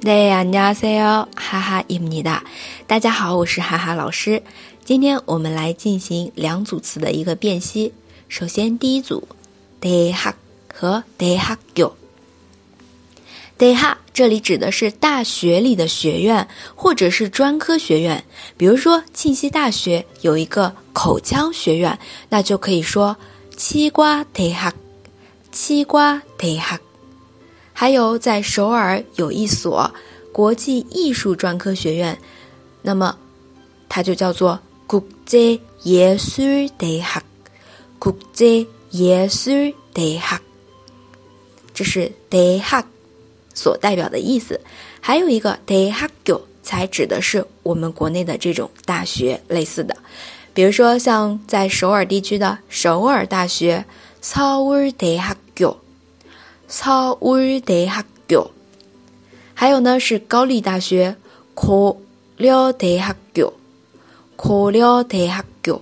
네 안녕하세요， 哈哈입니다大家好，我是哈哈老师。今天我们来进行两组词的一个辨析。首先，第一组，대학和대학 교。 대학这里指的是大学里的学院，或者是专科学院。比如说，庆熙大学有一个口腔学院，那就可以说치과대 학， 치과대 학。 还有在首尔有一所国际艺术专科学院，那么它就叫做국제예술대 학， 국제예술대 학， 这是대학所代表的意思。还有一个대학 교， 才指的是我们国内的这种大学类似的，比如说像在首尔地区的首尔大学，서울대학 교。 서울대학 교， 还有呢是高丽大学，고려대학 교， 고려대학 교，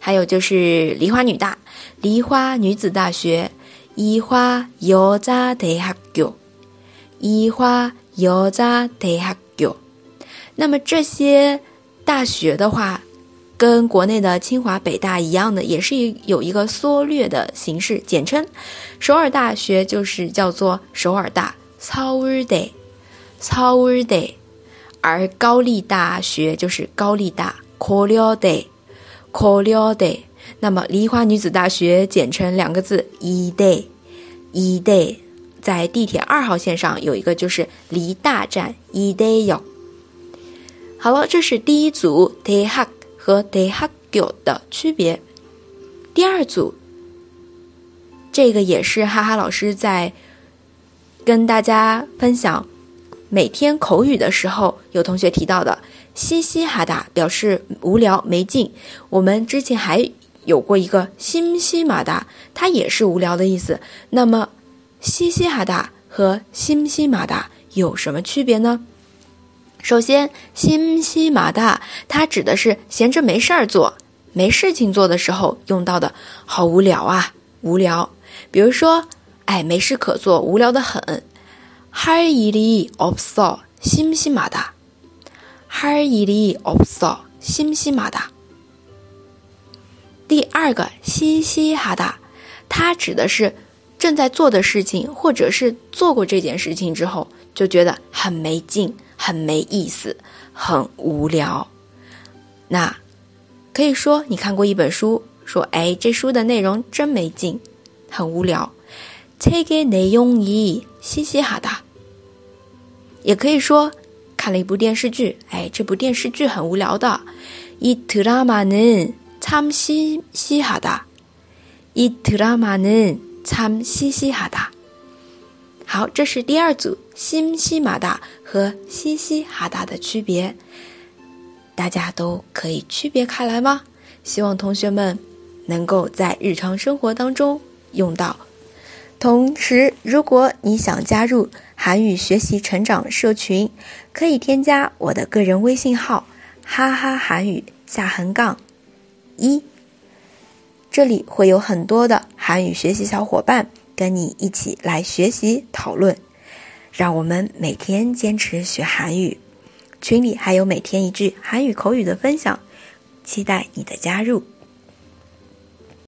还有就是梨花女大，梨花女子大学，이화여자대학 교， 이화여자대학 교。 那么这些大学的话。 跟国内的清华、北大一样的，也是有一个缩略的形式简称。首尔大学就是叫做首尔大 （Seoulde），Seoulde。而高丽大学就是高丽大 （Koreade），Koreade。那么梨花女子大学简称两个字 “Ede”，Ede。在地铁二号线上有一个就是梨大站 Ede 哟。好了，这是第一组 t e h a k 和 d e h a g u 的区别。第二组，这个也是哈哈老师在跟大家分享每天口语的时候，有同学提到的“嘻嘻哈达”表示无聊没劲。我们之前还有过一个“嘻嘻马达”，它也是无聊的意思。那么“嘻嘻哈达”和“嘻嘻马达”有什么区别呢？首先，心西马大，它指的是闲着没事儿做、没事情做的时候用到的，好无聊啊，无聊。比如说，哎，没事可做，无聊的很。할일이없어심심하 다。 할일이없어심심하 다。 第二个，嘻嘻哈达，它指的是正在做的事情，或者是做过这件事情之后就觉得很没劲。 很没意思，很无聊。那可以说你看过一本书，说哎，这书的内容真没劲，很无聊。책의내용이嘻嘻哈达。也可以说看了一部电视剧，哎，这部电视剧很无聊的。이드라마는참시시하 다。 이드라마는참시시하 다。 好，这是第二组西西马达和西西哈达的区别，大家都可以区别开来吗？希望同学们能够在日常生活当中用到。同时，如果你想加入韩语学习成长社群，可以添加我的个人微信号“哈哈韩语下横杠一”，这里会有很多的韩语学习小伙伴。跟你一起来学习讨论，让我们每天坚持学韩语。群里还有每天一句韩语口语的分享，期待你的加入。